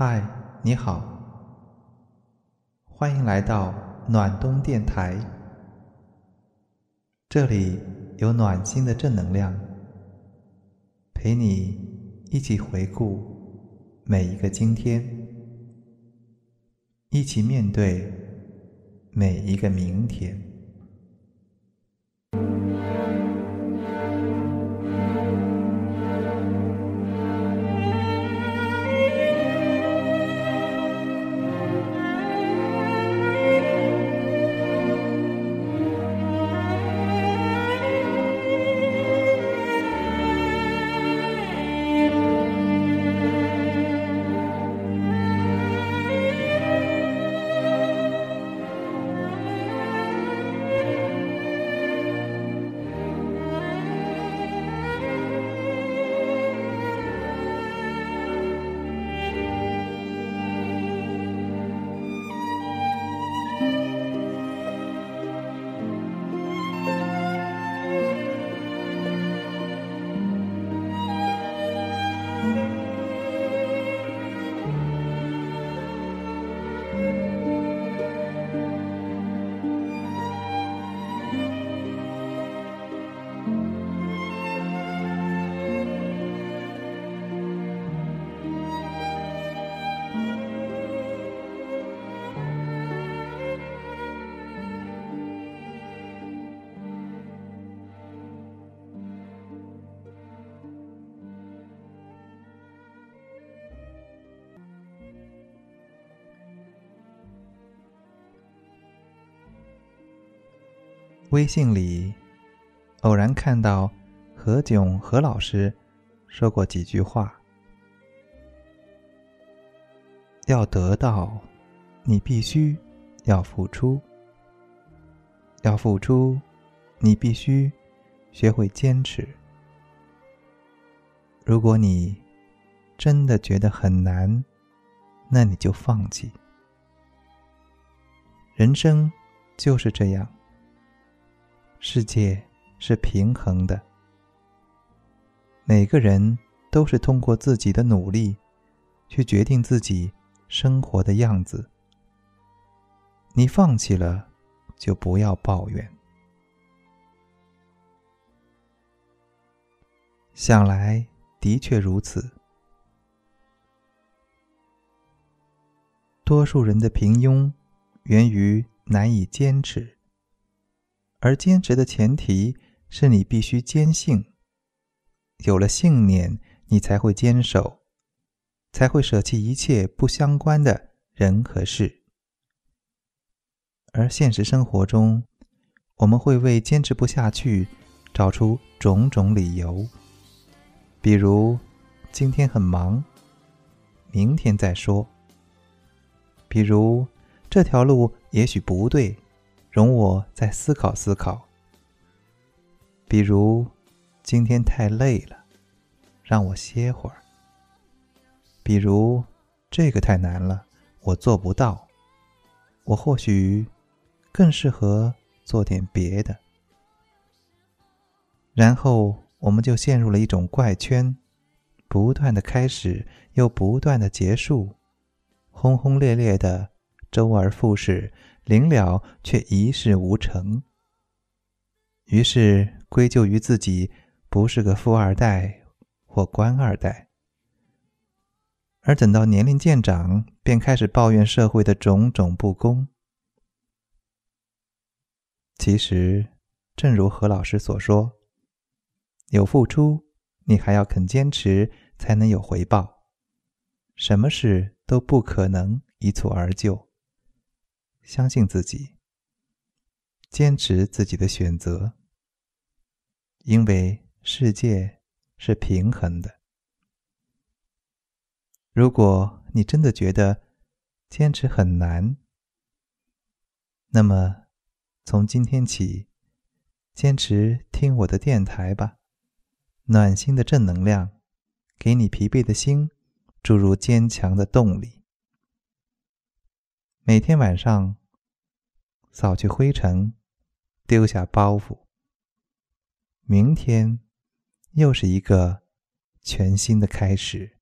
嗨，你好，欢迎来到暖冬电台。这里有暖心的正能量，陪你一起回顾每一个今天，一起面对每一个明天。微信里偶然看到何炅何老师说过几句话：要得到，你必须要付出；要付出，你必须学会坚持。如果你真的觉得很难，那你就放弃。人生就是这样。世界是平衡的，每个人都是通过自己的努力，去决定自己生活的样子。你放弃了，就不要抱怨。想来的确如此，多数人的平庸，源于难以坚持。而坚持的前提是你必须坚信，有了信念，你才会坚守，才会舍弃一切不相关的人和事。而现实生活中，我们会为坚持不下去找出种种理由，比如今天很忙，明天再说；比如这条路也许不对。容我再思考思考。比如，今天太累了，让我歇会儿。比如，这个太难了，我做不到。我或许更适合做点别的。然后，我们就陷入了一种怪圈，不断的开始，又不断的结束，轰轰烈烈的，周而复始。临了却一事无成，于是归咎于自己不是个富二代或官二代，而等到年龄渐长，便开始抱怨社会的种种不公。其实，正如何老师所说，有付出，你还要肯坚持，才能有回报。什么事都不可能一蹴而就。相信自己，坚持自己的选择，因为世界是平衡的。如果你真的觉得坚持很难，那么从今天起，坚持听我的电台吧，暖心的正能量，给你疲惫的心注入坚强的动力。每天晚上。扫去灰尘，丢下包袱。明天又是一个全新的开始。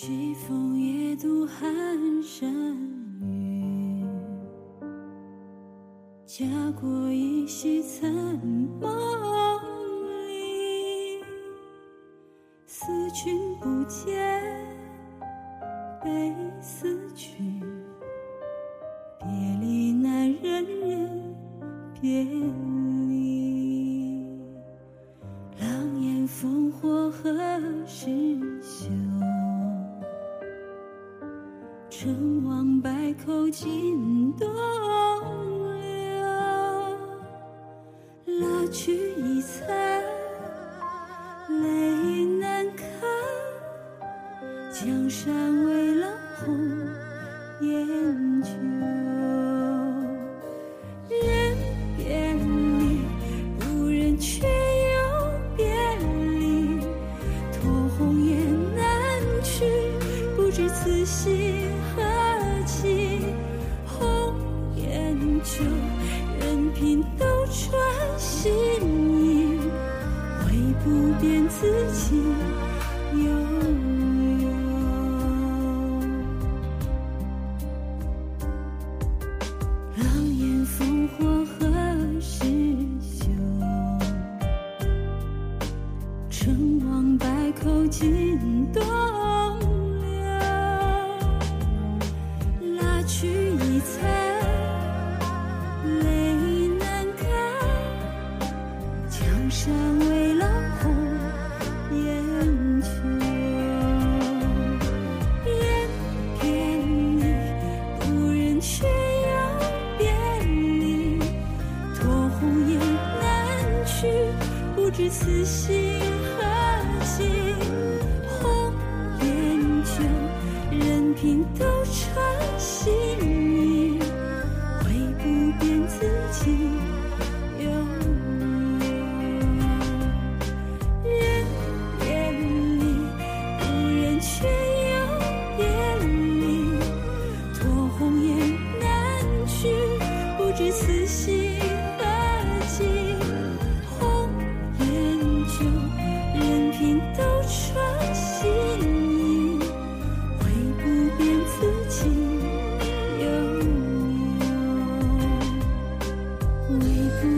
西风夜渡寒山雨，家国依稀残梦里。思君不见，悲思君。别离难忍忍别离。狼烟烽火何时休？成王败寇尽东流，蜡炬已残，泪难干。江山未老红颜旧，人别离，不忍却又别离。托鸿雁南去，不知此心旧，任凭斗转星移，唯不变此情此心何寄？红颜旧，任凭斗转星移，唯不遍自己忧。人别离，不忍却又别离，托鸿雁南去，不知此心。微不。